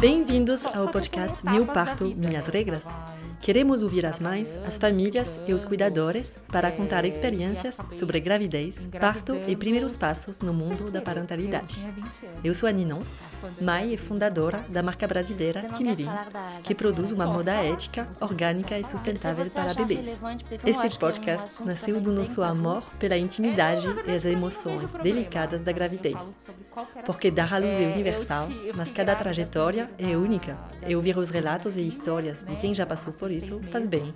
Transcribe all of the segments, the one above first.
Bem-vindos ao podcast Meu Parto, Minhas Regras. Queremos ouvir as mães, as famílias e os cuidadores para contar experiências sobre gravidez, parto e primeiros passos no mundo da parentalidade. Eu sou a Ninon, mãe e fundadora da marca brasileira Timirim, que produz uma moda ética, orgânica e sustentável para bebês. Este podcast nasceu do nosso amor pela intimidade e as emoções delicadas da gravidez. Porque dar à luz é universal, mas cada trajetória é única, e ouvir os relatos e histórias de quem já passou por isso faz bem.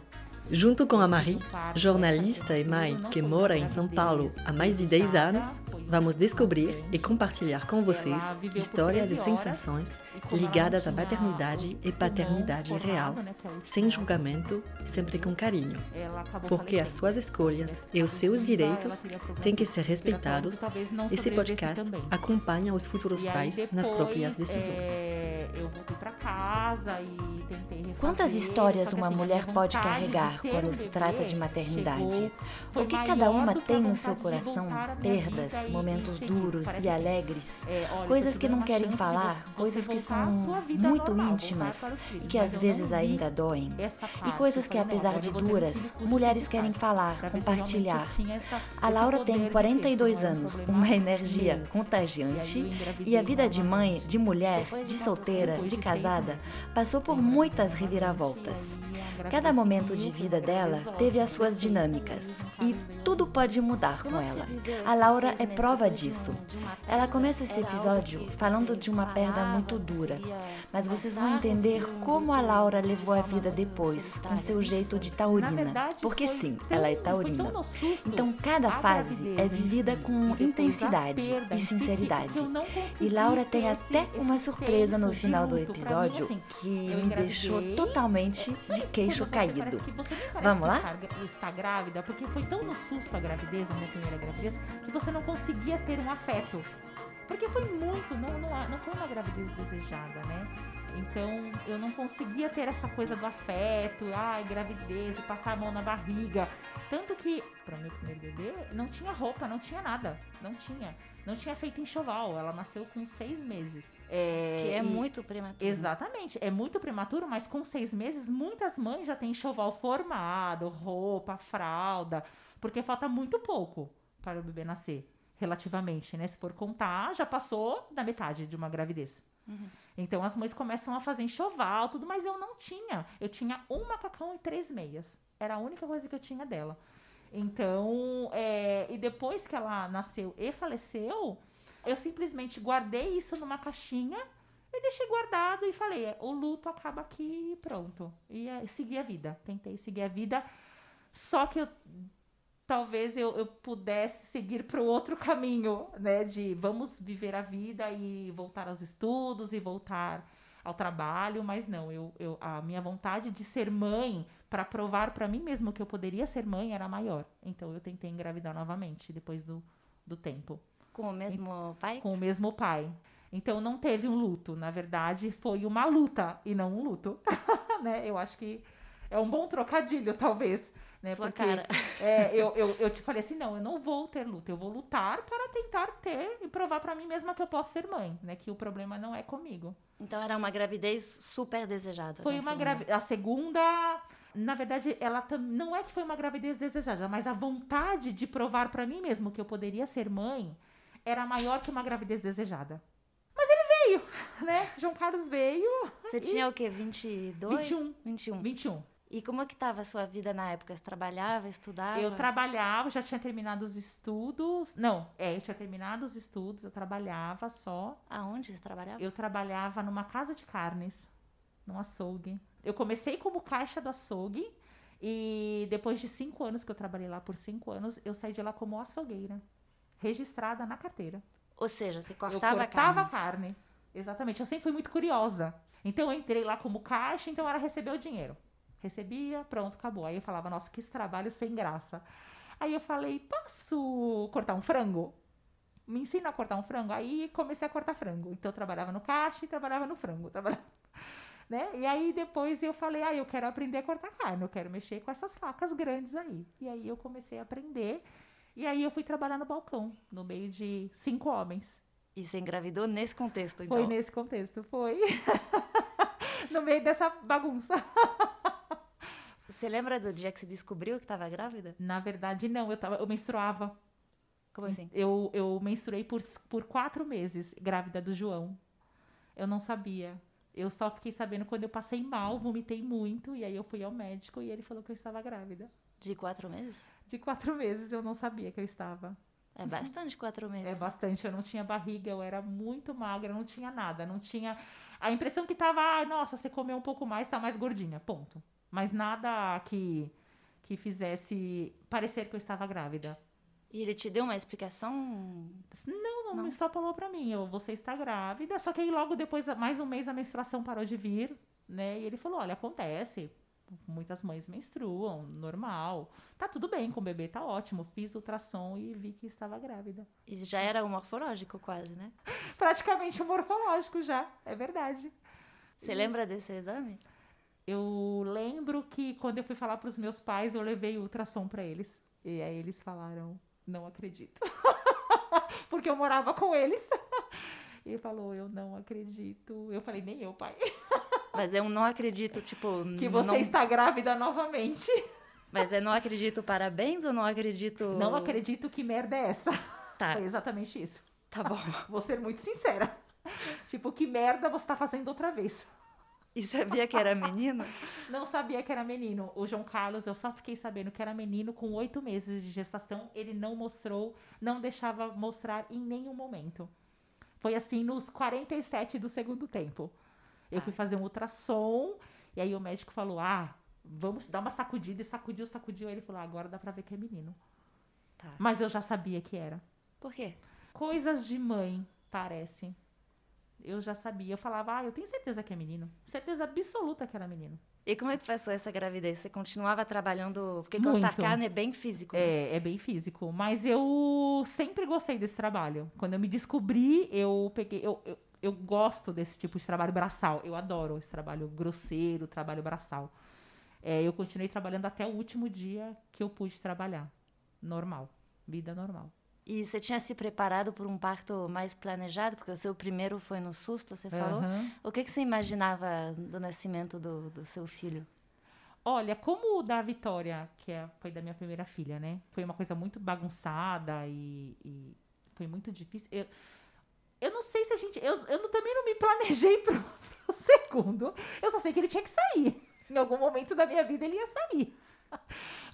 Junto com a Marie, jornalista e mãe que mora em São Paulo há mais de 10 anos, vamos descobrir e compartilhar com vocês histórias e sensações ligadas à maternidade e paternidade real, sem julgamento e sempre com carinho. Porque as suas escolhas e os seus direitos têm que ser respeitados. Esse podcast acompanha os futuros pais nas próprias decisões. Eu voltei para casa e tentei Quantas histórias uma mulher pode carregar quando se trata de maternidade. O que cada uma tem no seu coração, perdas, momentos duros e alegres, é, coisas que não querem falar, coisas que são muito íntimas e que às vezes ainda doem, e coisas que, apesar de duras, mulheres querem falar, compartilhar. A Laura tem 42 anos, uma energia contagiante e a vida de mãe, de mulher, de solteira, de casada, passou por muitas reviravoltas. Cada momento de vida dela teve as suas dinâmicas e tudo pode mudar com ela. A Laura é prova disso. Ela começa esse episódio falando de uma perda muito dura, mas vocês vão entender como a Laura levou a vida depois, com seu jeito de taurina. Porque sim, ela é taurina. Então cada fase é vivida com intensidade e sinceridade. E Laura tem até uma surpresa no final do episódio que me deixou totalmente de queixo caído. Vamos lá? Está grávida, porque foi tão no susto a gravidez, a minha primeira gravidez, que você não conseguia ter um afeto. Porque foi muito, não, não, não foi uma gravidez desejada, né? Então eu não conseguia ter essa coisa do afeto, ai, gravidez, passar a mão na barriga. Tanto que, para meu primeiro bebê, não tinha roupa, não tinha nada. Não tinha. Não tinha feito enxoval. Ela nasceu com seis meses. É, que é e, muito prematuro. Exatamente, é muito prematuro, mas com seis meses, muitas mães já têm enxoval formado, roupa, fralda, porque falta muito pouco para o bebê nascer, relativamente, né? Se for contar, já passou da metade de uma gravidez. Uhum. Então as mães começam a fazer enxoval, tudo, mas eu não tinha. Eu tinha um macacão e três meias. Era a única coisa que eu tinha dela. Então, é, e depois que ela nasceu e faleceu, eu simplesmente guardei isso numa caixinha e deixei guardado e falei, o luto acaba aqui e pronto. E é, segui a vida. Tentei seguir a vida. Só que eu, talvez eu, eu pudesse seguir para o outro caminho, né? De vamos viver a vida e voltar aos estudos e voltar ao trabalho, mas não, eu, eu a minha vontade de ser mãe para provar para mim mesmo que eu poderia ser mãe era maior. Então eu tentei engravidar novamente depois do, do tempo. Com o mesmo pai? Com o mesmo pai. Então não teve um luto, na verdade foi uma luta e não um luto, né? Eu acho que é um bom trocadilho, talvez. Né? Sua Porque, cara. É, eu, eu, eu te falei assim, não, eu não vou ter luta, eu vou lutar para tentar ter e provar para mim mesma que eu posso ser mãe, né? Que o problema não é comigo. Então era uma gravidez super desejada. Foi uma gravidez. A segunda na verdade, ela não é que foi uma gravidez desejada, mas a vontade de provar para mim mesmo que eu poderia ser mãe era maior que uma gravidez desejada. Mas ele veio, né? João Carlos veio. Você e... tinha o quê? 22? 21. 21. 21. E como é que estava a sua vida na época? Você trabalhava, estudava? Eu trabalhava, já tinha terminado os estudos. Não, é, eu tinha terminado os estudos, eu trabalhava só. Aonde você trabalhava? Eu trabalhava numa casa de carnes, num açougue. Eu comecei como caixa do açougue e depois de cinco anos que eu trabalhei lá por cinco anos, eu saí de lá como açougueira registrada na carteira. Ou seja, você cortava, eu cortava a carne. Exatamente. Eu sempre fui muito curiosa. Então eu entrei lá como caixa, então era receber o dinheiro. Recebia, pronto, acabou. Aí eu falava, nossa, que trabalho sem graça. Aí eu falei, posso cortar um frango? Me ensina a cortar um frango? Aí comecei a cortar frango. Então eu trabalhava no caixa e trabalhava no frango. Trabalhava... Né? E aí depois eu falei, ah, eu quero aprender a cortar carne, eu quero mexer com essas facas grandes aí. E aí eu comecei a aprender. E aí eu fui trabalhar no balcão, no meio de cinco homens. E você engravidou nesse contexto, então? Foi nesse contexto, foi. no meio dessa bagunça. Você lembra do dia que você descobriu que estava grávida? Na verdade, não. Eu, tava, eu menstruava. Como assim? Eu, eu menstruei por, por quatro meses, grávida do João. Eu não sabia. Eu só fiquei sabendo quando eu passei mal, vomitei muito, e aí eu fui ao médico e ele falou que eu estava grávida. De quatro meses? De quatro meses eu não sabia que eu estava. É bastante quatro meses. É bastante. Eu não tinha barriga, eu era muito magra, não tinha nada. Não tinha. A impressão que tava, ah, nossa, você comeu um pouco mais, tá mais gordinha. Ponto. Mas nada que, que fizesse parecer que eu estava grávida. E ele te deu uma explicação? Não, não, não. só falou pra mim, eu, você está grávida. Só que aí logo depois, mais um mês, a menstruação parou de vir, né? E ele falou, olha, acontece muitas mães menstruam, normal. Tá tudo bem com o bebê, tá ótimo. Fiz ultrassom e vi que estava grávida. E já era um morfológico quase, né? Praticamente um morfológico já, é verdade. Você e... lembra desse exame? Eu lembro que quando eu fui falar para os meus pais, eu levei o ultrassom para eles. E aí eles falaram, não acredito. Porque eu morava com eles. E ele falou, eu não acredito. Eu falei, nem eu, pai. Mas eu não acredito, tipo. Que você não... está grávida novamente. Mas é não acredito parabéns ou não acredito. Não acredito que merda é essa. Tá. Foi exatamente isso. Tá bom. Vou ser muito sincera. tipo, que merda você está fazendo outra vez? E sabia que era menino? Não sabia que era menino. O João Carlos, eu só fiquei sabendo que era menino com oito meses de gestação. Ele não mostrou, não deixava mostrar em nenhum momento. Foi assim nos 47 do segundo tempo. Eu fui fazer um ultrassom, e aí o médico falou: ah, vamos dar uma sacudida, e sacudiu, sacudiu. Aí ele falou: ah, agora dá pra ver que é menino. Tá. Mas eu já sabia que era. Por quê? Coisas de mãe, parece. Eu já sabia. Eu falava, ah, eu tenho certeza que é menino. Certeza absoluta que era menino. E como é que passou essa gravidez? Você continuava trabalhando. Porque cortar carne é bem físico. Né? É, é bem físico. Mas eu sempre gostei desse trabalho. Quando eu me descobri, eu peguei. Eu, eu, eu gosto desse tipo de trabalho braçal. Eu adoro esse trabalho grosseiro, trabalho braçal. É, eu continuei trabalhando até o último dia que eu pude trabalhar. Normal. Vida normal. E você tinha se preparado por um parto mais planejado? Porque o seu primeiro foi no susto, você falou. Uhum. O que, que você imaginava do nascimento do, do seu filho? Olha, como o da Vitória, que é, foi da minha primeira filha, né? Foi uma coisa muito bagunçada e, e foi muito difícil. Eu, eu não sei se a gente. Eu, eu também não me planejei pro, pro segundo. Eu só sei que ele tinha que sair. Em algum momento da minha vida ele ia sair.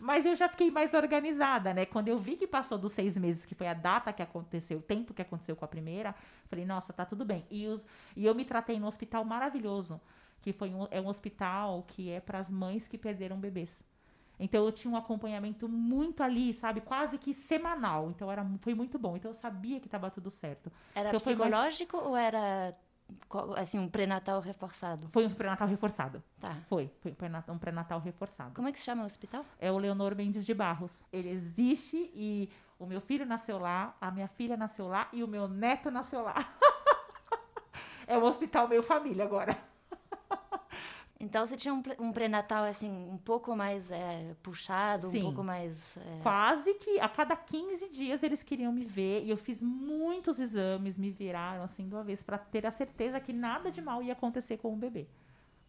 Mas eu já fiquei mais organizada, né? Quando eu vi que passou dos seis meses, que foi a data que aconteceu, o tempo que aconteceu com a primeira, falei, nossa, tá tudo bem. E, os, e eu me tratei num hospital maravilhoso, que foi um, é um hospital que é para as mães que perderam bebês. Então eu tinha um acompanhamento muito ali, sabe, quase que semanal. Então era foi muito bom. Então eu sabia que estava tudo certo. Era então, psicológico mais... ou era assim um pré-natal reforçado? Foi um pré-natal reforçado. Tá. Foi, foi um pré-natal reforçado. Como é que se chama o hospital? É o Leonor Mendes de Barros. Ele existe e o meu filho nasceu lá, a minha filha nasceu lá e o meu neto nasceu lá. é um hospital meio família agora. Então você tinha um, um pré-natal assim um pouco mais é, puxado, Sim. um pouco mais. É... Quase que a cada 15 dias eles queriam me ver e eu fiz muitos exames, me viraram assim de uma vez para ter a certeza que nada de mal ia acontecer com o bebê.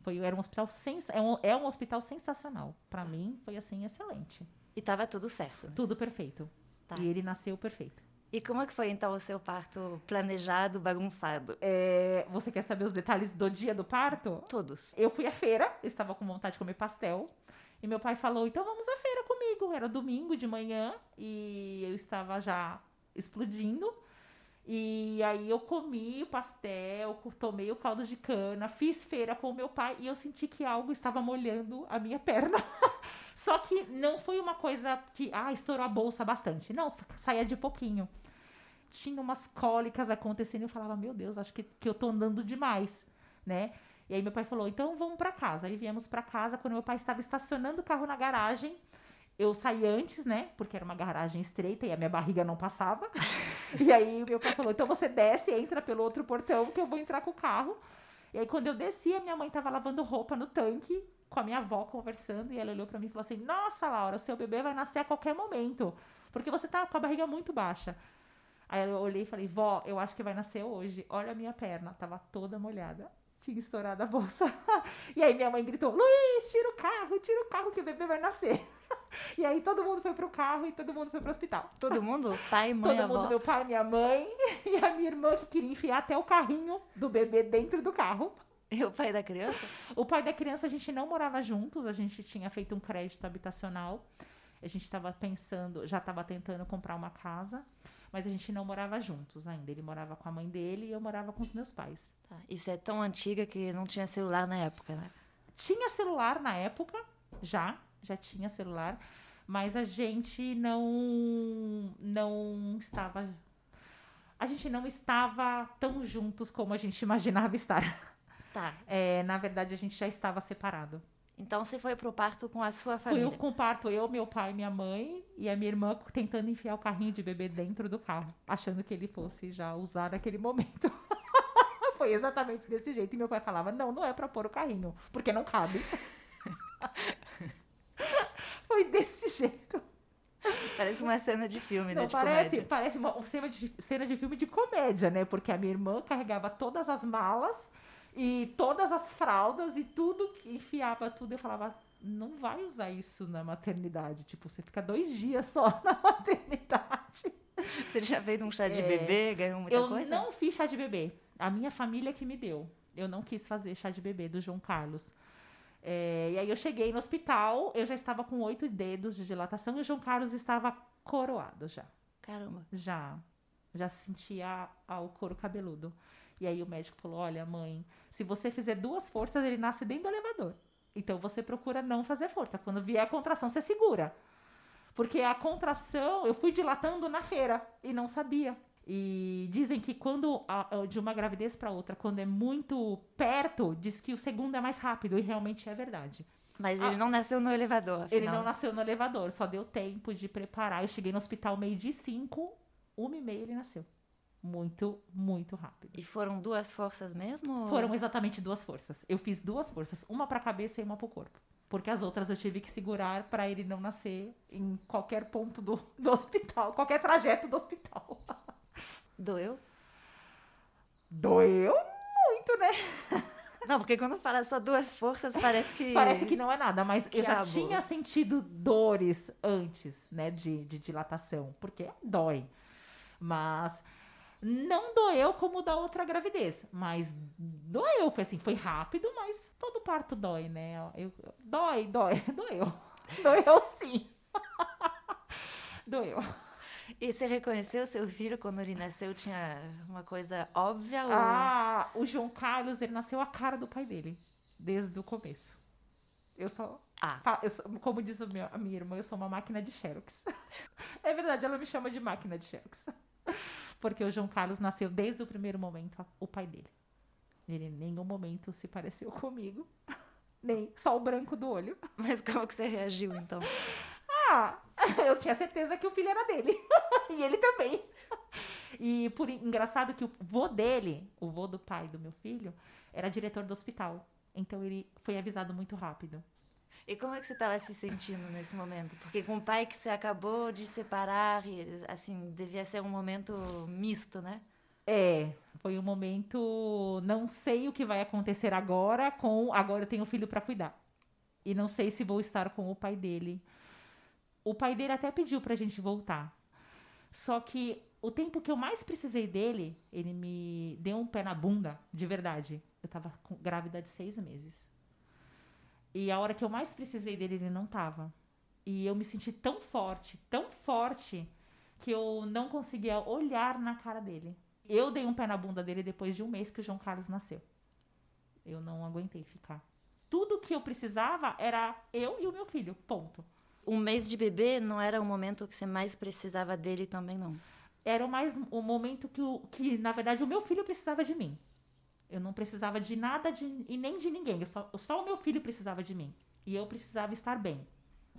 Foi, era um hospital sens, é, um, é um hospital sensacional. Para mim foi assim excelente. E tava tudo certo. Tudo perfeito. Tá. E ele nasceu perfeito. E como é que foi então o seu parto planejado, bagunçado? É, você quer saber os detalhes do dia do parto? Todos. Eu fui à feira, estava com vontade de comer pastel. E meu pai falou: então vamos à feira comigo. Era domingo de manhã e eu estava já explodindo. E aí eu comi o pastel, tomei o caldo de cana, fiz feira com o meu pai e eu senti que algo estava molhando a minha perna. Só que não foi uma coisa que, ah, estourou a bolsa bastante. Não, saía de pouquinho tinha umas cólicas acontecendo e eu falava, meu Deus, acho que, que eu tô andando demais, né? E aí meu pai falou, então vamos para casa. Aí viemos para casa, quando meu pai estava estacionando o carro na garagem, eu saí antes, né? Porque era uma garagem estreita e a minha barriga não passava. e aí meu pai falou, então você desce, entra pelo outro portão que eu vou entrar com o carro. E aí quando eu desci, a minha mãe estava lavando roupa no tanque, com a minha avó conversando, e ela olhou para mim e falou assim: "Nossa, Laura, o seu bebê vai nascer a qualquer momento, porque você tá com a barriga muito baixa". Aí eu olhei e falei, vó, eu acho que vai nascer hoje. Olha a minha perna, tava toda molhada. Tinha estourado a bolsa. e aí minha mãe gritou, Luiz, tira o carro, tira o carro que o bebê vai nascer. e aí todo mundo foi pro carro e todo mundo foi pro hospital. Todo mundo? Pai, mãe, Todo avó? mundo, meu pai, minha mãe e a minha irmã que queria enfiar até o carrinho do bebê dentro do carro. E o pai da criança? O pai da criança, a gente não morava juntos, a gente tinha feito um crédito habitacional. A gente estava pensando, já estava tentando comprar uma casa, mas a gente não morava juntos ainda. Ele morava com a mãe dele e eu morava com os meus pais. Tá, Isso é tão antiga que não tinha celular na época, né? Tinha celular na época, já, já tinha celular, mas a gente não não estava a gente não estava tão juntos como a gente imaginava estar. Tá. É, na verdade, a gente já estava separado. Então você foi pro parto com a sua Fui família. eu com o parto, eu, meu pai, minha mãe e a minha irmã tentando enfiar o carrinho de bebê dentro do carro, achando que ele fosse já usar naquele momento. Foi exatamente desse jeito. E meu pai falava: Não, não é pra pôr o carrinho, porque não cabe. Foi desse jeito. Parece uma cena de filme, né? Não, De parece, comédia. parece uma uma cena de, cena de filme de comédia, né? Porque a minha irmã carregava todas as malas e todas as fraldas e tudo, que enfiava tudo. Eu falava, não vai usar isso na maternidade. Tipo, você fica dois dias só na maternidade. Você já fez um chá de É, bebê, ganhou muita eu coisa? não fiz chá de bebê. A minha família que me deu. Eu não quis fazer chá de bebê do João Carlos. É, e aí eu cheguei no hospital, eu já estava com oito dedos de dilatação e o João Carlos estava coroado já. Caramba. Já. Já sentia a- o couro cabeludo. E aí o médico falou: Olha, mãe, se você fizer duas forças, ele nasce dentro do elevador. Então você procura não fazer força. Quando vier a contração, você segura. Porque a contração, eu fui dilatando na feira e não sabia. E dizem que quando a- de uma gravidez para outra, quando é muito perto, diz que o segundo é mais rápido e realmente é verdade. Mas Ah. ele não nasceu no elevador, afinal. Ele não nasceu no elevador, só deu tempo de preparar. Eu cheguei no hospital meio de cinco, uma e meia ele nasceu. Muito, muito rápido. E foram duas forças mesmo? Foram exatamente duas forças. Eu fiz duas forças, uma pra cabeça e uma pro corpo. Porque as outras eu tive que segurar pra ele não nascer em qualquer ponto do, do hospital, qualquer trajeto do hospital. Doeu? Doeu muito, né? Não, porque quando fala só duas forças, parece que. Parece que não é nada, mas eu já tinha sentido dores antes, né, de, de dilatação, porque dói. Mas não doeu como da outra gravidez, mas doeu, foi assim, foi rápido, mas todo parto dói, né? Eu, dói, dói, doeu. Doeu sim. doeu. E você reconheceu seu filho quando ele nasceu? Tinha uma coisa óbvia? Ou... Ah, o João Carlos, ele nasceu a cara do pai dele, desde o começo. Eu só Ah, eu sou- como diz o meu- a minha irmã, eu sou uma máquina de xerox. é verdade, ela me chama de máquina de xerox. Porque o João Carlos nasceu desde o primeiro momento o pai dele. Ele em nenhum momento se pareceu comigo. Nem só o branco do olho. mas como que você reagiu então? Ah, eu tinha certeza que o filho era dele. e ele também. E por en- engraçado que o vô dele, o vô do pai do meu filho, era diretor do hospital. Então ele foi avisado muito rápido. E como é que você estava se sentindo nesse momento? Porque com o pai que você acabou de separar, e, assim, devia ser um momento misto, né? É, foi um momento. Não sei o que vai acontecer agora. Com agora eu tenho um filho para cuidar e não sei se vou estar com o pai dele. O pai dele até pediu pra gente voltar. Só que o tempo que eu mais precisei dele, ele me deu um pé na bunda, de verdade. Eu tava com- grávida de seis meses. E a hora que eu mais precisei dele, ele não tava. E eu me senti tão forte, tão forte, que eu não conseguia olhar na cara dele. Eu dei um pé na bunda dele depois de um mês que o João Carlos nasceu. Eu não aguentei ficar. Tudo que eu precisava era eu e o meu filho, ponto. Um mês de bebê não era o momento que você mais precisava dele também, não. Era mais o momento que, o, que, na verdade, o meu filho precisava de mim. Eu não precisava de nada de, e nem de ninguém. Eu só, só o meu filho precisava de mim. E eu precisava estar bem.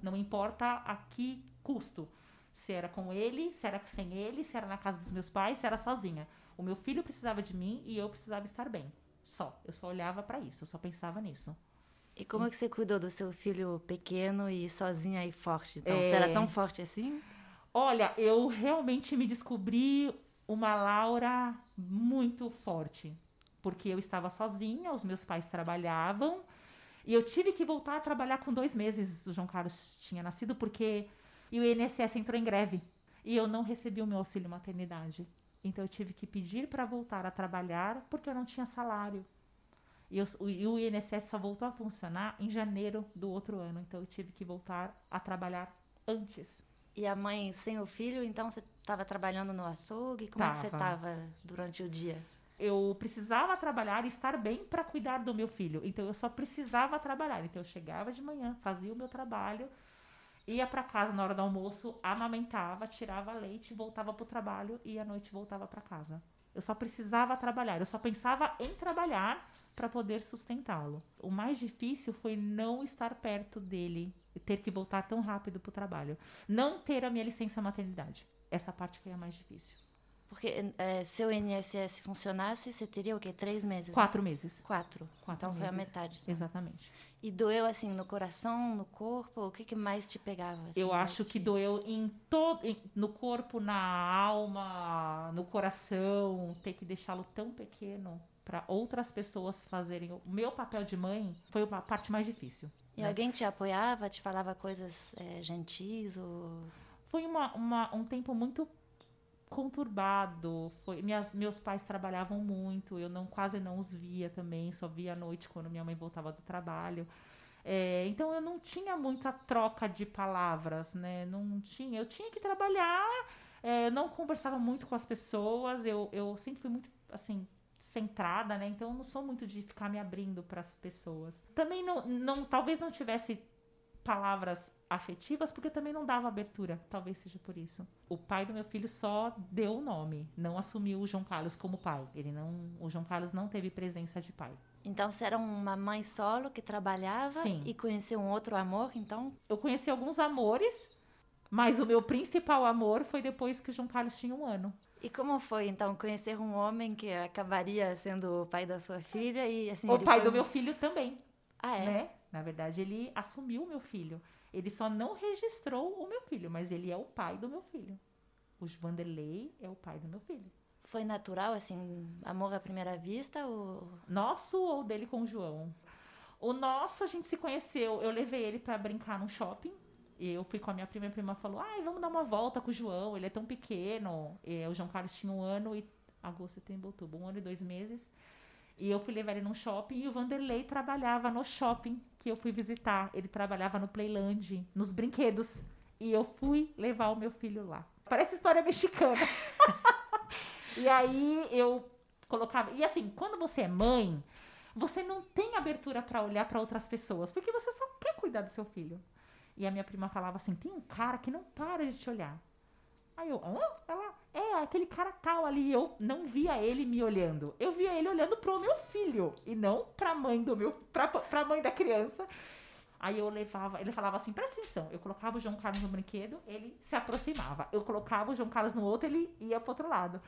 Não importa a que custo. Se era com ele, se era sem ele, se era na casa dos meus pais, se era sozinha. O meu filho precisava de mim e eu precisava estar bem. Só. Eu só olhava pra isso, eu só pensava nisso. E como é que você cuidou do seu filho pequeno e sozinha e forte? Então, É. você era tão forte assim? Olha, eu realmente me descobri uma Laura muito forte, porque eu estava sozinha, os meus pais trabalhavam e eu tive que voltar a trabalhar com dois meses. O João Carlos tinha nascido porque o INSS entrou em greve e eu não recebi o meu auxílio maternidade. Então eu tive que pedir para voltar a trabalhar porque eu não tinha salário. E, eu, e o INSS só voltou a funcionar em janeiro do outro ano. Então eu tive que voltar a trabalhar antes. E a mãe sem o filho, então você estava trabalhando no açougue? Como tava. é que você estava durante o dia? Eu precisava trabalhar e estar bem para cuidar do meu filho. Então eu só precisava trabalhar. Então eu chegava de manhã, fazia o meu trabalho, ia para casa na hora do almoço, amamentava, tirava leite, voltava para o trabalho e à noite voltava para casa. Eu só precisava trabalhar. Eu só pensava em trabalhar para poder sustentá-lo. O mais difícil foi não estar perto dele ter que voltar tão rápido para o trabalho. Não ter a minha licença maternidade. Essa parte foi a mais difícil. Porque é, se o INSS funcionasse, você teria o quê? Três meses? Quatro né? meses. Quatro. Quatro então meses. foi a metade. Só. Exatamente. E doeu assim no coração, no corpo? O que, que mais te pegava? Assim, Eu acho que doeu em todo, no corpo, na alma, no coração. Ter que deixá-lo tão pequeno para outras pessoas fazerem o meu papel de mãe foi a parte mais difícil. E né? alguém te apoiava, te falava coisas é, gentis ou... Foi uma, uma, um tempo muito conturbado. Foi, minhas, meus pais trabalhavam muito, eu não quase não os via também, só via à noite quando minha mãe voltava do trabalho. É, então eu não tinha muita troca de palavras, né? Não tinha. Eu tinha que trabalhar, é, não conversava muito com as pessoas, eu, eu sempre fui muito assim centrada, né? Então eu não sou muito de ficar me abrindo para as pessoas. Também não, não, talvez não tivesse palavras afetivas porque também não dava abertura, talvez seja por isso. O pai do meu filho só deu o nome, não assumiu o João Carlos como pai. Ele não, o João Carlos não teve presença de pai. Então você era uma mãe solo que trabalhava Sim. e conheceu um outro amor, então? Eu conheci alguns amores, mas o meu principal amor foi depois que o João Carlos tinha um ano. E como foi, então, conhecer um homem que acabaria sendo o pai da sua filha e assim... O pai do meu filho também. Ah, é? Né? Na verdade, ele assumiu o meu filho. Ele só não registrou o meu filho, mas ele é o pai do meu filho. O Vanderlei é o pai do meu filho. Foi natural, assim, amor à primeira vista ou... Nosso ou dele com o João? O nosso, a gente se conheceu, eu levei ele para brincar no shopping, eu fui com a minha prima, a prima falou: ai, vamos dar uma volta com o João, ele é tão pequeno. E o João Carlos tinha um ano e. Agosto, setembro, outubro, um ano e dois meses. E eu fui levar ele num shopping e o Vanderlei trabalhava no shopping que eu fui visitar. Ele trabalhava no Playland, nos brinquedos. E eu fui levar o meu filho lá. Parece história mexicana. e aí eu colocava. E assim, quando você é mãe, você não tem abertura para olhar para outras pessoas, porque você só quer cuidar do seu filho. E a minha prima falava assim: tem um cara que não para de te olhar. Aí eu, hã? Ela, é, aquele cara tal ali. Eu não via ele me olhando. Eu via ele olhando pro meu filho. E não pra mãe do meu. pra, pra mãe da criança. Aí eu levava, ele falava assim, presta atenção. Eu colocava o João Carlos no brinquedo, ele se aproximava. Eu colocava o João Carlos no outro, ele ia pro outro lado.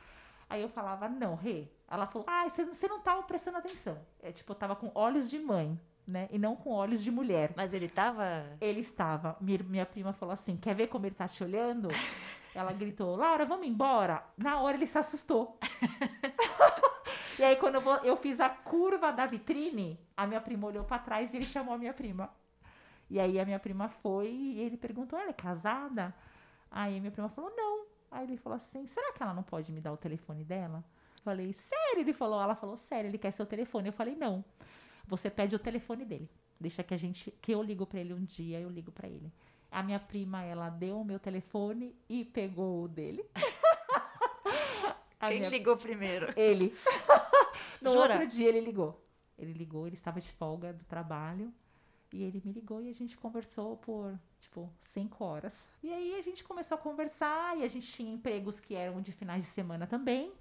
Aí eu falava, não, Rê. Ela falou, ah, você, não tava prestando atenção. É tipo, eu tava com olhos de mãe né? E não com olhos de mulher. Mas ele estava? Ele estava. Minha, minha prima falou assim: quer ver como ele tá te olhando? Ela gritou, Laura, vamos embora. Na hora ele se assustou. e aí, quando eu, vou, eu, fiz a curva da vitrine, a minha prima olhou para trás e ele chamou a minha prima. E aí a minha prima foi e ele perguntou: ela é casada? Aí minha prima falou: não. Aí ele falou assim: será que ela não pode me dar o telefone dela? Eu falei, sério? Ele falou, ela falou, sério, ele quer seu telefone. Eu falei, não. Você pede o telefone dele. Deixa que a gente, que eu ligo para ele um dia, eu ligo para ele. A minha prima, ela deu o meu telefone e pegou o dele. Quem minha... ligou primeiro? Ele. no Jura? outro dia ele ligou. Ele ligou, ele estava de folga do trabalho. E ele me ligou e a gente conversou por, tipo, cinco horas. E aí a gente começou a conversar e a gente tinha empregos que eram de finais de semana também.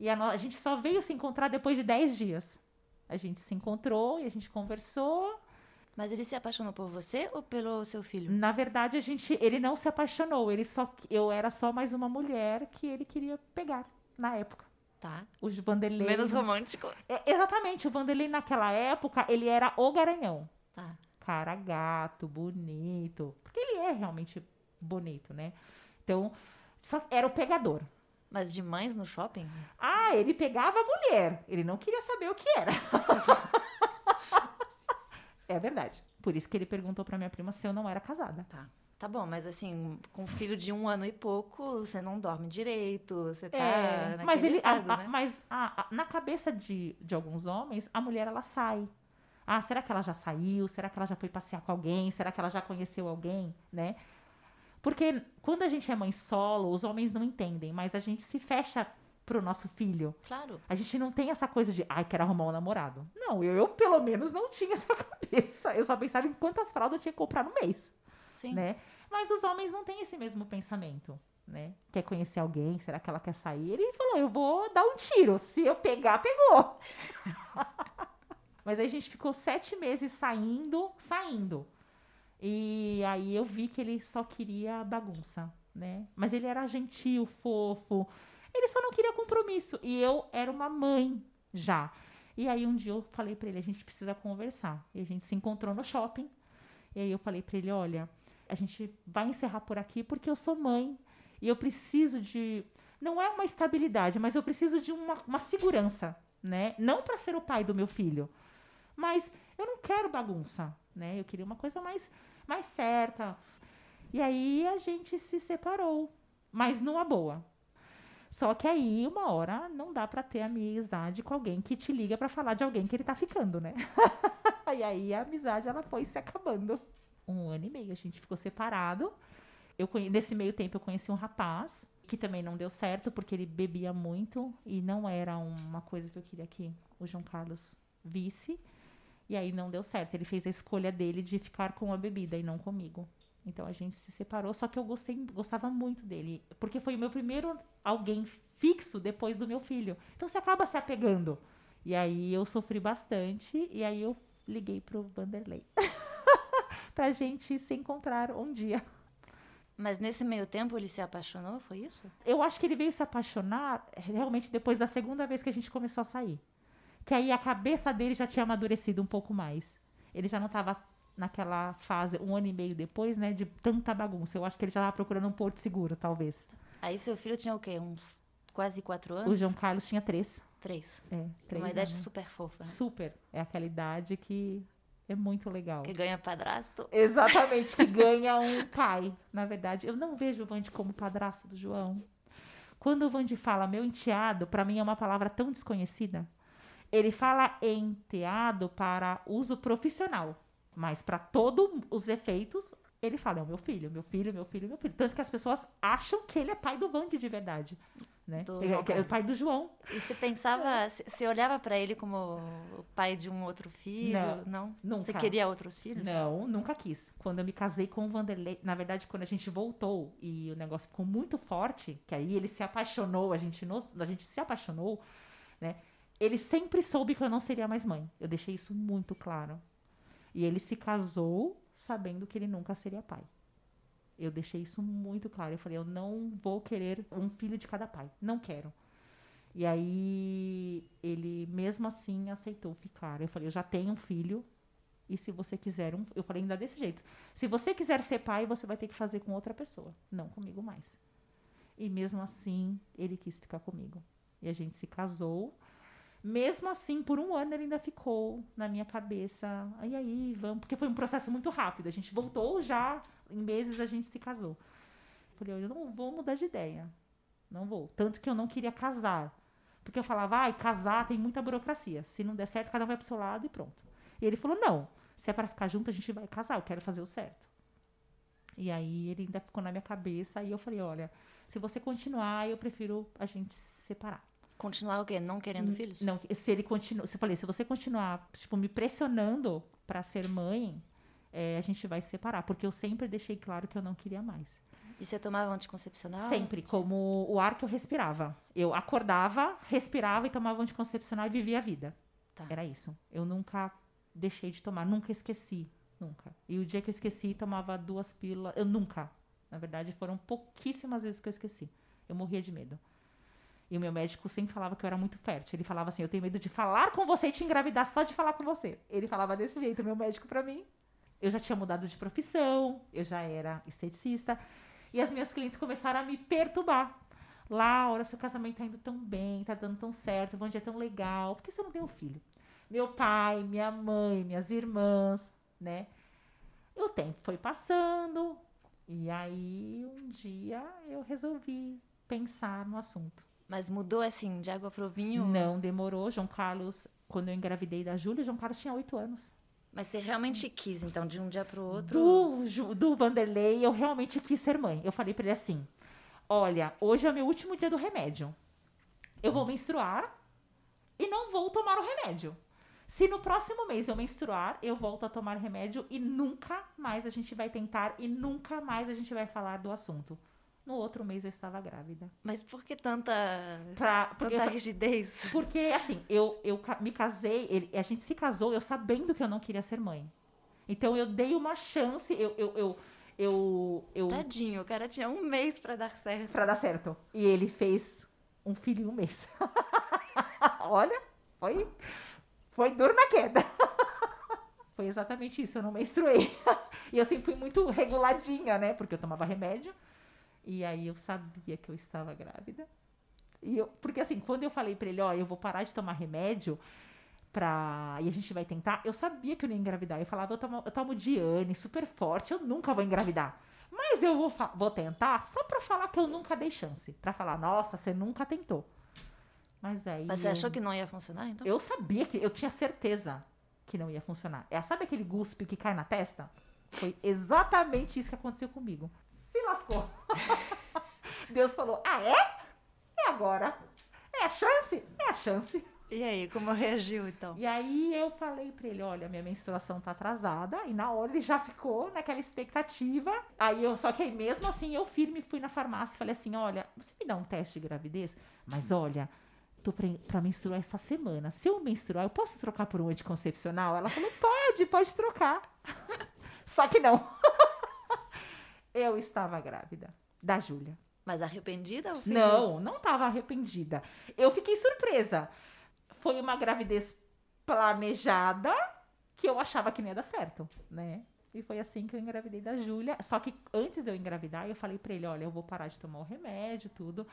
E a, no... a gente só veio se encontrar depois de dez dias. A gente se encontrou e a gente conversou. Mas ele se apaixonou por você ou pelo seu filho? Na verdade, a gente, ele não se apaixonou. Ele só, eu era só mais uma mulher que ele queria pegar na época. Tá. O Vanderlei. Menos romântico. É, exatamente. O Vanderlei naquela época ele era o garanhão. Tá. Cara gato, bonito. Porque ele é realmente bonito, né? Então, só era o pegador. Mas de mães no shopping? Ah, ele pegava a mulher. Ele não queria saber o que era. é verdade. Por isso que ele perguntou pra minha prima se eu não era casada. Tá. Tá bom, mas assim, com um filho de um ano e pouco, você não dorme direito, você tá É, mas ele, a- estado, a- né? mas a- a- na cabeça de, de alguns homens, a mulher ela sai. Ah, será que ela já saiu? Será que ela já foi passear com alguém? Será que ela já conheceu alguém, né? Porque quando a gente é mãe solo, os homens não entendem, mas a gente se fecha pro nosso filho. Claro. A gente não tem essa coisa de, ai, quero arrumar um namorado. Não, eu, eu, pelo menos não tinha essa cabeça. Eu só pensava em quantas fraldas eu tinha que comprar no mês Sim. né? Mas os homens não têm esse mesmo pensamento, né? Quer conhecer alguém? Será que ela quer sair? Ele falou, eu vou dar um tiro. Se eu pegar, pegou. Mas aí a gente ficou sete meses saindo, saindo. E aí eu vi que ele só queria bagunça, né? Mas ele era gentil, fofo. Ele só não queria compromisso. E eu era uma mãe já. E aí um dia eu falei pra ele, a gente precisa conversar. E a gente se encontrou no shopping. E aí eu falei pra ele, olha, a gente vai encerrar por aqui porque eu sou mãe e eu preciso de não é uma estabilidade, mas eu preciso de uma, uma segurança, né? Não para ser o pai do meu filho, mas eu não quero bagunça, né? Eu queria uma coisa mais mais certa. E aí a gente se separou, mas numa boa. Só que aí, uma hora, não dá pra ter amizade com alguém que te liga pra falar de alguém que ele tá ficando, né? e aí a amizade, ela foi se acabando um ano e meio. A gente ficou separado. Eu. Nesse meio tempo eu conheci um rapaz que também não deu certo porque ele bebia muito e não era uma coisa que eu queria que o João Carlos visse. E aí não deu certo. Ele fez a escolha dele de ficar com a bebida e não comigo. Então a gente se separou, só que eu gostei, gostava muito dele, porque foi o meu primeiro alguém fixo depois do meu filho. Então você acaba se apegando. E aí eu sofri bastante e aí eu liguei pro Vanderlei pra gente se encontrar um dia. Mas nesse meio tempo ele se apaixonou, foi isso? Eu acho que ele veio se apaixonar realmente depois da segunda vez que a gente começou a sair. Que aí a cabeça dele já tinha amadurecido um pouco mais. Ele já não estava naquela fase, um ano e meio depois, né, de tanta bagunça. Eu acho que ele já estava procurando um porto seguro, talvez. Aí seu filho tinha o quê? Uns quase quatro anos? O João Carlos tinha três. Três. É, três uma idade anos. super fofa, né? Super. É aquela idade que é muito legal. Que ganha padrasto. Exatamente, que ganha um pai. Na verdade, eu não vejo o Vande como padrasto do João. Quando o Vande fala meu enteado, para mim é uma palavra tão desconhecida. Ele fala enteado para uso profissional, mas para todos os efeitos, ele fala é o meu filho, meu filho, meu filho, meu filho. Tanto que as pessoas acham que ele é pai do Vande de verdade. Né? Do Ele é, é o pai do João. E você pensava, você você olhava pra ele como o pai de um outro filho? Não, Não? Você queria outros filhos? Não, nunca quis. Quando eu me casei com o Vanderlei, na verdade, quando a gente voltou e o negócio ficou muito forte, que aí ele se apaixonou, a gente, nos- a gente se apaixonou, né? Ele sempre soube que eu não seria mais mãe. Eu deixei isso muito claro. E ele se casou sabendo que ele nunca seria pai. Eu deixei isso muito claro. Eu falei, eu não vou querer um filho de cada pai. Não quero. E aí ele mesmo assim aceitou ficar. Eu falei, eu já tenho um filho, e se você quiser um. Eu falei ainda desse jeito. Se você quiser ser pai, você vai ter que fazer com outra pessoa. Não comigo mais. E mesmo assim, ele quis ficar comigo. E a gente se casou. Mesmo assim, por um ano ele ainda ficou na minha cabeça. E aí, vamos. Porque foi um processo muito rápido. A gente voltou já, em meses a gente se casou. Falei, eu não vou mudar de ideia. Não vou. Tanto que eu não queria casar. Porque eu falava, ai, casar tem muita burocracia. Se não der certo, cada um vai pro seu lado e pronto. E ele falou: não, se é para ficar junto, a gente vai casar, eu quero fazer o certo. E aí ele ainda ficou na minha cabeça, e eu falei: olha, se você continuar, eu prefiro a gente se separar. Continuar o quê? Não querendo filhos? Não, se ele continua, se eu falei, se você continuar, tipo, me pressionando para ser mãe, é, a gente vai se separar, porque eu sempre deixei claro que eu não queria mais. E você tomava anticoncepcional? Sempre, como o ar que eu respirava. Eu acordava, respirava e tomava anticoncepcional e vivia a vida. Tá. Era isso. Eu nunca deixei de tomar, nunca esqueci. Nunca. E o dia que eu esqueci, tomava duas pílulas. Eu nunca. Na verdade, foram pouquíssimas vezes que eu esqueci. Eu morria de medo. E o meu médico sempre falava que eu era muito fértil. Ele falava assim: Eu tenho medo de falar com você e te engravidar só de falar com você. Ele falava desse jeito, meu médico pra mim. Eu já tinha mudado de profissão, eu já era esteticista. E as minhas clientes começaram a me perturbar. Laura, seu casamento tá indo tão bem, tá dando tão certo, o Vandy é tão legal, por que você não tem um filho? Meu pai, minha mãe, minhas irmãs, né? E o tempo foi passando, e aí um dia eu resolvi pensar no assunto. Mas mudou assim, de água pro vinho? Não, demorou. João Carlos, quando eu engravidei da Júlia, João Carlos tinha oito anos. Mas você realmente quis, então, de um dia pro outro? Do, do Vanderlei, eu realmente quis ser mãe. Eu falei pra ele assim: Olha, hoje é meu último dia do remédio. Eu vou menstruar e não vou tomar o remédio. Se no próximo mês eu menstruar, eu volto a tomar remédio e nunca mais a gente vai tentar e nunca mais a gente vai falar do assunto. No outro mês eu estava grávida. Mas por que tanta, Pra, tanta porque, rigidez? porque, assim, eu, eu me casei, ele- a gente se casou eu sabendo que eu não queria ser mãe. Então eu dei uma chance, eu, eu, eu, eu, eu Tadinho, o cara tinha um mês pra dar certo. pra dar certo. E ele fez um filho em um mês. Olha, foi, foi duro na queda. foi exatamente isso, eu não menstruei. e eu sempre fui muito reguladinha, né? Porque eu tomava remédio. E aí eu sabia que eu estava grávida. E eu, porque assim, quando eu falei pra ele, ó, eu vou parar de tomar remédio pra... e a gente vai tentar, eu sabia que eu não ia engravidar. Eu falava, eu tomo, eu tomo Diane, super forte, eu nunca vou engravidar. Mas eu vou, vou tentar só pra falar que eu nunca dei chance. Pra falar, nossa, você nunca tentou. Mas aí. Mas você eu- achou que não ia funcionar, então? Eu sabia que. Eu tinha certeza que não ia funcionar. É, sabe aquele guspe que cai na testa? Foi exatamente isso que aconteceu comigo. Se lascou. Deus falou: Ah, é? É agora. É a chance? É a chance. E aí, como reagiu, então? E aí eu falei pra ele, olha, minha menstruação tá atrasada. E na hora ele já ficou naquela expectativa. Aí eu, só que aí mesmo assim, eu firme fui na farmácia e falei assim, olha, você me dá um teste de gravidez? Mas olha, tô pra, pra menstruar essa semana. Se eu menstruar, eu posso trocar por um anticoncepcional? Ela falou, pode, pode trocar. só que não. eu estava grávida da Júlia. Mas arrependida ou feliz? Não, não estava arrependida. Eu fiquei surpresa. Foi uma gravidez planejada que eu achava que não ia dar certo, né? E foi assim que eu engravidei da Júlia. Só que antes de eu engravidar, eu falei pra ele, olha, eu vou parar de tomar o remédio, tudo.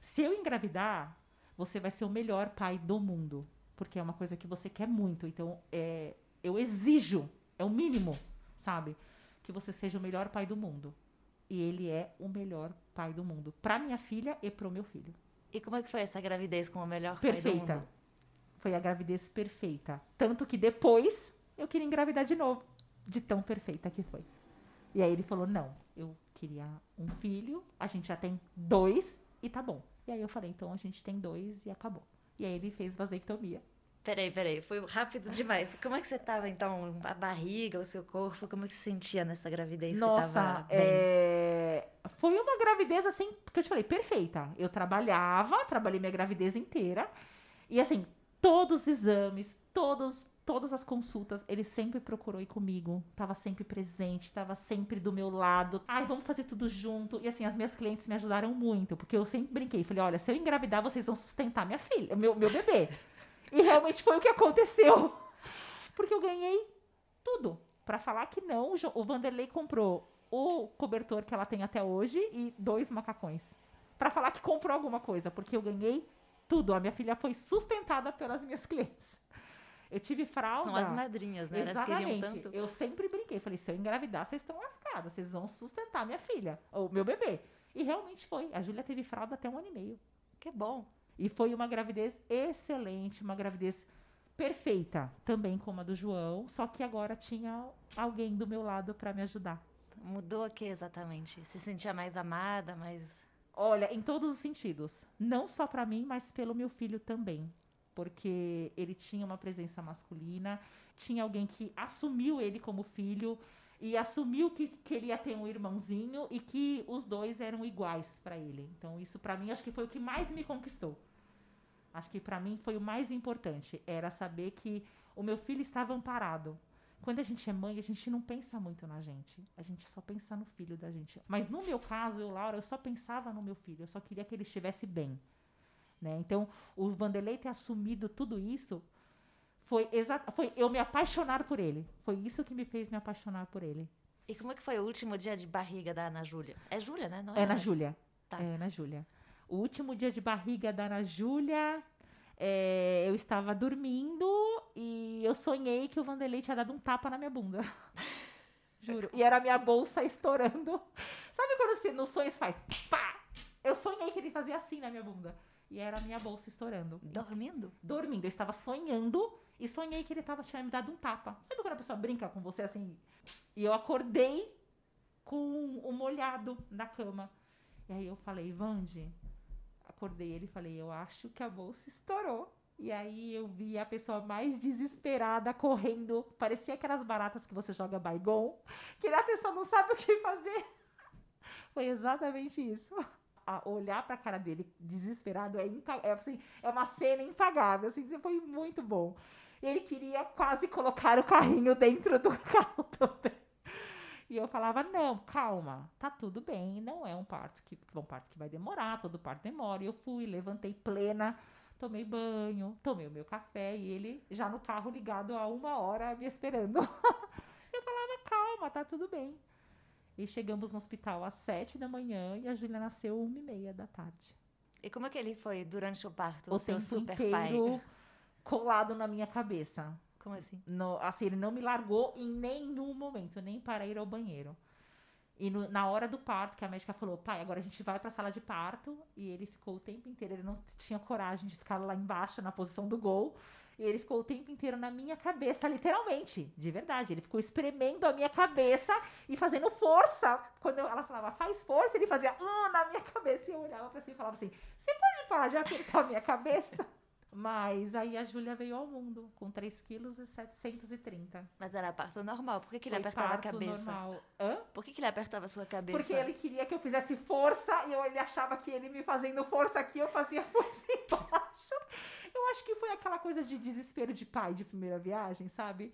Se eu engravidar, você vai ser o melhor pai do mundo. Porque é uma coisa que você quer muito. Então, é, eu exijo, é o mínimo, sabe? Que você seja o melhor pai do mundo. E ele é o melhor pai do mundo. Pra minha filha e pro meu filho. E como é que foi essa gravidez com o melhor pai do Perfeita. mundo? Foi a gravidez perfeita. Tanto que depois eu queria engravidar de novo. De tão perfeita que foi. E aí ele falou: não, eu queria um filho, a gente já tem dois e tá bom. E aí eu falei: então a gente tem dois e acabou. E aí ele fez vasectomia. Peraí, peraí, foi rápido demais. Como é que você tava, então? A barriga, o seu corpo, como é que você sentia nessa gravidez que tava Nossa, bem? é, foi uma gravidez assim, que eu te falei, perfeita. Eu trabalhava, trabalhei minha gravidez inteira. E assim, todos os exames, todos, todas as consultas, ele sempre procurou ir comigo. Tava sempre presente, tava sempre do meu lado. Ai, vamos fazer tudo junto. E assim, as minhas clientes me ajudaram muito, porque eu sempre brinquei. Falei, olha, se eu engravidar, vocês vão sustentar minha filha, meu, meu bebê. E realmente foi o que aconteceu. Porque eu ganhei tudo. Pra falar que não, o Vanderlei comprou o cobertor que ela tem até hoje e dois macacões. Pra falar que comprou alguma coisa, porque eu ganhei tudo. A minha filha foi sustentada pelas minhas clientes. Eu tive fralda. São as madrinhas, né? Elas queriam Exatamente. tanto. Eu sempre brinquei. Falei, se eu engravidar, vocês estão lascadas. Vocês vão sustentar minha filha, ou meu bebê. E realmente foi. A Júlia teve fralda até um ano e meio. Que bom. E foi uma gravidez excelente, uma gravidez perfeita, também como a do João, só que agora tinha alguém do meu lado para me ajudar. Mudou o que exatamente? Se sentia mais amada, mais... Olha, em todos os sentidos, não só para mim, mas pelo meu filho também, porque ele tinha uma presença masculina, tinha alguém que assumiu ele como filho e assumiu que, que ele ia ter um irmãozinho e que os dois eram iguais para ele. Então isso para mim acho que foi o que mais me conquistou. Acho que para mim foi o mais importante, era saber que o meu filho estava amparado. Quando a gente é mãe, a gente não pensa muito na gente. A gente só pensa no filho da gente. Mas no meu caso, eu, Laura, eu só pensava no meu filho. Eu só queria que ele estivesse bem. Né? Então, o Vanderlei ter assumido tudo isso foi, exa- foi eu me apaixonar por ele. Foi isso que me fez me apaixonar por ele. E como é que foi o último dia de barriga da Ana Júlia? É Júlia, né? Não É na Ana Júlia. Tá. É na Júlia. O último dia de barriga da Ana Júlia, é, eu estava dormindo e eu sonhei que o Vanderlei tinha dado um tapa na minha bunda. Juro. E era a minha bolsa estourando. Sabe quando você no sonho faz pá? Eu sonhei que ele fazia assim na minha bunda. E era a minha bolsa estourando. Dormindo? Dormindo. Eu estava sonhando e sonhei que ele tava, tinha me dado um tapa. Sabe quando a pessoa brinca com você assim? E eu acordei com o molhado na cama. E aí eu falei, Vande, acordei ele e falei, eu acho que a bolsa estourou. E aí eu vi a pessoa mais desesperada correndo. Parecia aquelas baratas que você joga baigon, que a pessoa não sabe o que fazer. Foi exatamente isso. A olhar para a cara dele desesperado é, é, assim, é uma cena impagável. Assim, foi muito bom. Ele queria quase colocar o carrinho dentro do carro também. E eu falava, não, calma, tá tudo bem, não é um parto que, um parto que vai demorar, todo parto demora. E eu fui, levantei plena, tomei banho, tomei o meu café e ele já no carro ligado há uma hora me esperando. eu falava, calma, tá tudo bem. E chegamos no hospital às sete da manhã e a Júlia nasceu uma e meia da tarde. E como é que ele foi durante o parto, o, o seu super pai? colado na minha cabeça. Como assim? No, assim, ele não me largou em nenhum momento, nem para ir ao banheiro. E no, na hora do parto, que a médica falou, pai, agora a gente vai para a sala de parto. E ele ficou o tempo inteiro, ele não tinha coragem de ficar lá embaixo, na posição do gol. E ele ficou o tempo inteiro na minha cabeça, literalmente, de verdade. Ele ficou espremendo a minha cabeça e fazendo força. Quando eu, ela falava, faz força, ele fazia, uh, na minha cabeça. E eu olhava para cima e falava assim, você pode parar de apertar a minha cabeça? Mas aí a Júlia veio ao mundo com 3 quilos e 730. Mas era parto normal. Por que, que ele Foi apertava a cabeça? Normal. Hã? Por que, que ele apertava a sua cabeça? Porque ele queria que eu fizesse força e eu, ele achava que ele me fazendo força aqui, eu fazia força embaixo. Eu acho que foi aquela coisa de desespero de pai de primeira viagem, sabe?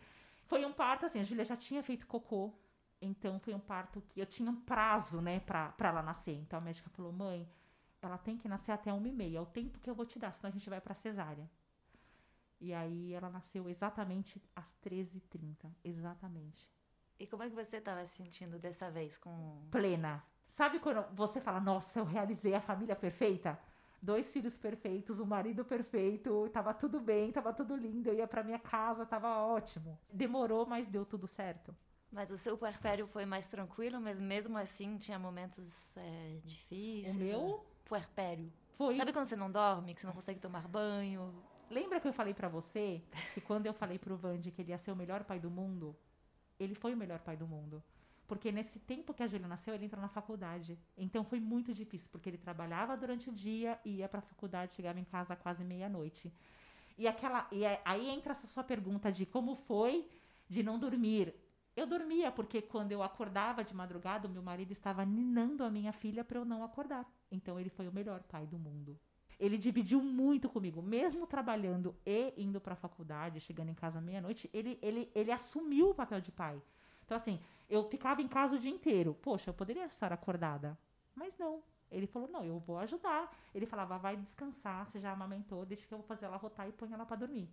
Foi um parto, assim, a Júlia já tinha feito cocô. Então foi um parto que eu tinha um prazo, né, pra, pra ela nascer. Então a médica falou, mãe, ela tem que nascer até uma e meia, é o tempo que eu vou te dar, senão a gente vai para cesárea. E aí ela nasceu exatamente às 13h30, exatamente. E como é que você estava se sentindo dessa vez com plena? Sabe quando você fala, nossa, eu realizei a família perfeita? Dois filhos perfeitos, um marido perfeito, tava tudo bem, tava tudo lindo, eu ia para minha casa, tava ótimo. Demorou, mas deu tudo certo. Mas o seu puerpério foi mais tranquilo, mas mesmo assim tinha momentos é, difíceis? O meu? puerpério. Foi. Sabe quando você não dorme, que você não consegue tomar banho? Lembra que eu falei para você que quando eu falei pro Vande que ele ia ser o melhor pai do mundo, ele foi o melhor pai do mundo. Porque nesse tempo que a Júlia nasceu, ele entrou na faculdade. Então foi muito difícil, porque ele trabalhava durante o dia, ia para a faculdade, chegava em casa quase meia-noite. E aquela e aí entra essa sua pergunta de como foi de não dormir. Eu dormia porque quando eu acordava de madrugada, o meu marido estava ninando a minha filha para eu não acordar. Então ele foi o melhor pai do mundo. Ele dividiu muito comigo, mesmo trabalhando e indo para a faculdade, chegando em casa meia-noite, ele, ele, ele assumiu o papel de pai. Então, assim, eu ficava em casa o dia inteiro. Poxa, eu poderia estar acordada. Mas não. Ele falou: não, eu vou ajudar. Ele falava: vai descansar, você já amamentou, deixa que eu vou fazer ela rotar e põe ela para dormir.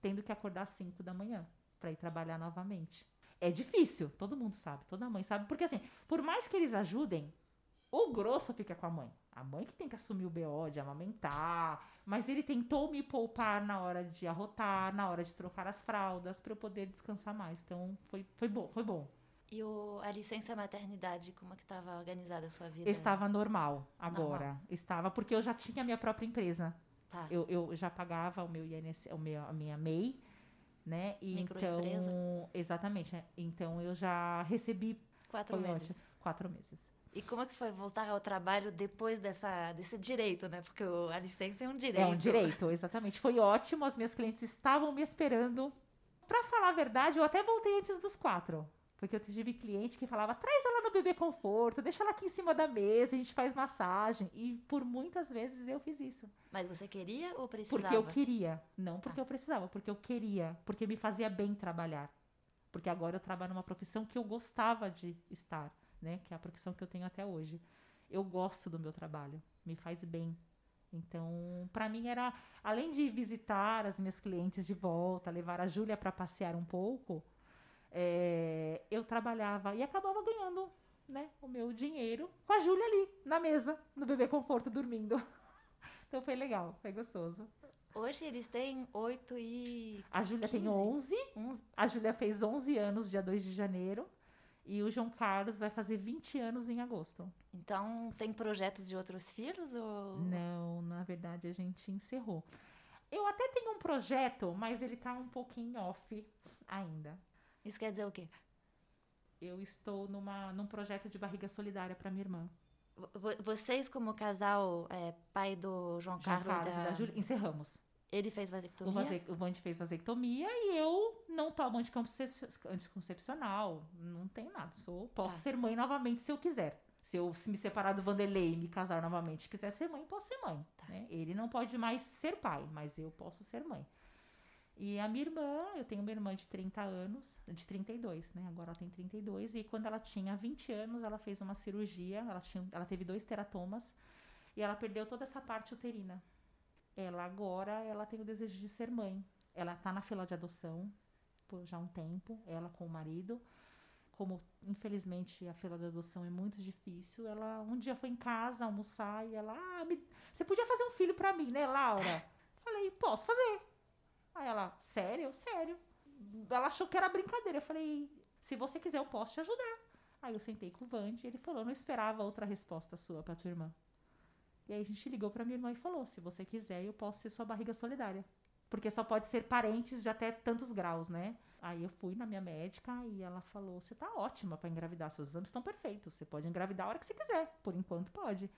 Tendo que acordar às 5 da manhã para ir trabalhar novamente. É difícil, todo mundo sabe, toda mãe sabe. Porque assim, por mais que eles ajudem, o grosso fica com a mãe. A mãe que tem que assumir o BO de amamentar. Mas ele tentou me poupar na hora de arrotar, na hora de trocar as fraldas, para eu poder descansar mais. Então foi, foi bom, foi bom. E o, a licença maternidade, como é que estava organizada a sua vida? Estava normal agora. Normal. Estava, porque eu já tinha a minha própria empresa. Tá. Eu, eu já pagava o meu INSS, o meu, a minha MEI né? E então, exatamente. Né? Então eu já recebi quatro meses. Ótimo, quatro meses. E como é que foi voltar ao trabalho depois dessa, desse direito, né? Porque a licença é um direito. É um direito, exatamente. Foi ótimo, as minhas clientes estavam me esperando. Para falar a verdade, eu até voltei antes dos quatro. Porque eu tive cliente que falava, traz ela no bebê conforto, deixa ela aqui em cima da mesa, a gente faz massagem. E por muitas vezes eu fiz isso. Mas você queria ou precisava? Porque eu queria. Não porque ah. eu precisava, porque eu queria. Porque me fazia bem trabalhar. Porque agora eu trabalho numa profissão que eu gostava de estar, né? Que é a profissão que eu tenho até hoje. Eu gosto do meu trabalho, me faz bem. Então, para mim era, além de visitar as minhas clientes de volta, levar a Júlia para passear um pouco, é, eu trabalhava e acabava ganhando né, o meu dinheiro com a Júlia ali, na mesa, no bebê conforto, dormindo. Então foi legal, foi gostoso. Hoje eles têm 8 e. A Júlia tem 11. 11. A Júlia fez 11 anos, dia 2 de janeiro. E o João Carlos vai fazer 20 anos em agosto. Então, tem projetos de outros filhos? Ou... Não, na verdade a gente encerrou. Eu até tenho um projeto, mas ele tá um pouquinho off ainda. Isso quer dizer o quê? Eu estou numa, num projeto de barriga solidária para minha irmã. Vocês, como casal, é, pai do João, João Carlos, Carlos da... e da Júlia, encerramos. Ele fez vasectomia? O, Vande fez vasectomia e eu não tomo anticoncepcional. Não tem nada. Sou, posso tá. ser mãe novamente se eu quiser. Se eu me separar do Vanderlei e me casar novamente quiser ser mãe, posso ser mãe. Tá. Né? Ele não pode mais ser pai, mas eu posso ser mãe. E a minha irmã, eu tenho uma irmã de 30 anos, de 32, né? Agora ela tem 32. E quando ela tinha 20 anos, ela fez uma cirurgia. Ela, tinha, ela teve dois teratomas. E ela perdeu toda essa parte uterina. Ela agora, ela tem o desejo de ser mãe. Ela tá na fila de adoção por já um tempo, ela com o marido. Como, infelizmente, a fila de adoção é muito difícil, ela um dia foi em casa almoçar e ela, ah, me, você podia fazer um filho para mim, né, Laura? Falei, posso fazer. Aí ela, sério? Sério. Ela achou que era brincadeira. Eu falei, se você quiser, eu posso te ajudar. Aí eu sentei com o Vande e ele falou, não esperava outra resposta sua pra tua irmã. E aí a gente ligou pra minha irmã e falou, se você quiser, eu posso ser sua barriga solidária. Porque só pode ser parentes de até tantos graus, né? Aí eu fui na minha médica e ela falou: Você tá ótima para engravidar, seus exames estão perfeitos. Você pode engravidar a hora que você quiser. Por enquanto, pode.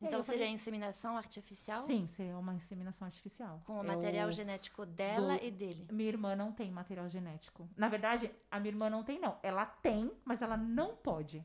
Então seria falei, inseminação artificial? Sim, seria uma inseminação artificial. Com o material genético dela do, e dele. Minha irmã não tem material genético. Na verdade, a minha irmã não tem, não. Ela tem, mas ela não pode.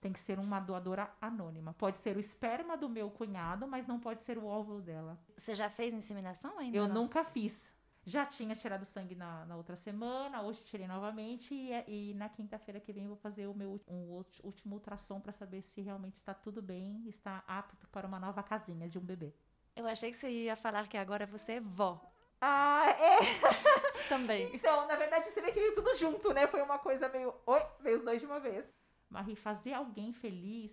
Tem que ser uma doadora anônima. Pode ser o esperma do meu cunhado, mas não pode ser o óvulo dela. Você já fez inseminação ainda? Eu não? nunca fiz. Já tinha tirado sangue na, na outra semana, hoje tirei novamente e, e na quinta-feira que vem vou fazer o meu um último ultrassom para saber se realmente está tudo bem, está apto para uma nova casinha de um bebê. Eu achei que você ia falar que agora você é vó. Ah, é! Também. Então, na verdade, você vê que veio tudo junto, né? Foi uma coisa meio. Oi, veio os dois de uma vez. Mas fazer alguém feliz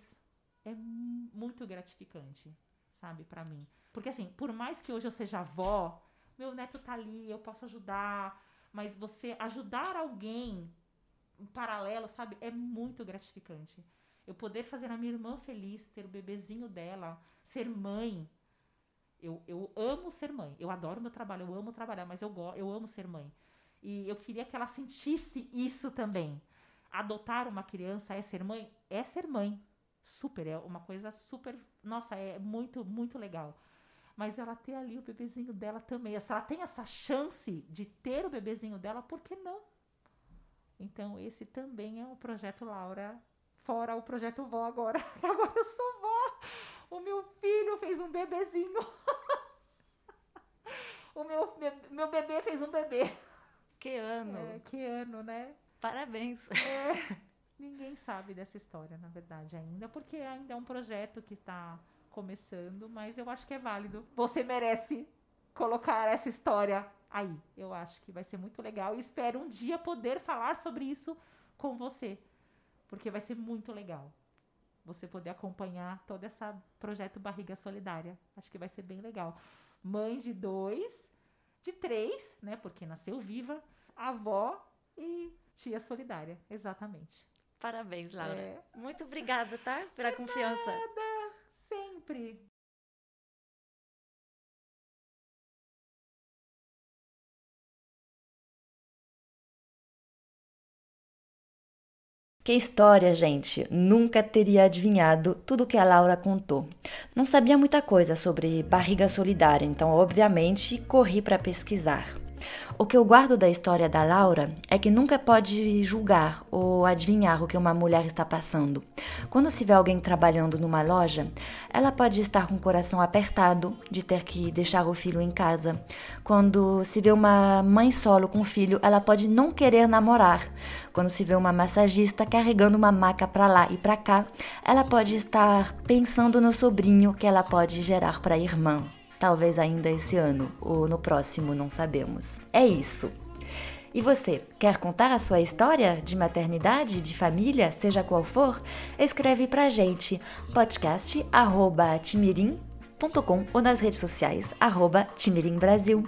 é muito gratificante, sabe, para mim. Porque assim, por mais que hoje eu seja avó, meu neto tá ali, eu posso ajudar, mas você ajudar alguém em paralelo, sabe, é muito gratificante. Eu poder fazer a minha irmã feliz, ter o bebezinho dela, ser mãe. Eu, eu amo ser mãe. Eu adoro meu trabalho, eu amo trabalhar, mas eu, eu amo ser mãe. E eu queria que ela sentisse isso também. Adotar uma criança é ser mãe? É ser mãe. Super, é uma coisa super. Nossa, é muito, muito legal mas ela ter ali o bebezinho dela também. Se ela tem essa chance de ter o bebezinho dela, por que não? Então, esse também é um projeto Laura, fora o projeto Vó agora. Agora eu sou vó. O meu filho fez um bebezinho. o meu, meu bebê fez um bebê. Que ano. É, que ano, né? Parabéns. É, ninguém sabe dessa história, na verdade, ainda, porque ainda é um projeto que está começando, mas eu acho que é válido. Você merece colocar essa história aí. Eu acho que vai ser muito legal e espero um dia poder falar sobre isso com você, porque vai ser muito legal. Você poder acompanhar todo esse projeto Barriga Solidária. Acho que vai ser bem legal. Mãe de dois, de três, né? Porque nasceu viva, avó e tia solidária. Exatamente. Parabéns, Laura. É. Muito obrigada, tá? Pela confiança. Nada sempre. Que história, gente! Nunca teria adivinhado tudo que a Laura contou. Não sabia muita coisa sobre barriga solidária, então, obviamente, corri para pesquisar. O que eu guardo da história da Laura é que nunca pode julgar ou adivinhar o que uma mulher está passando. Quando se vê alguém trabalhando numa loja, ela pode estar com o coração apertado de ter que deixar o filho em casa. Quando se vê uma mãe solo com filho, ela pode não querer namorar. Quando se vê uma massagista carregando uma maca para lá e para cá, ela pode estar pensando no sobrinho que ela pode gerar para a irmã talvez ainda esse ano ou no próximo, não sabemos. É isso. E você, quer contar a sua história de maternidade, de família, seja qual for? Escreve pra gente podcast@timirim.com ou nas redes sociais arroba Timirim Brasil.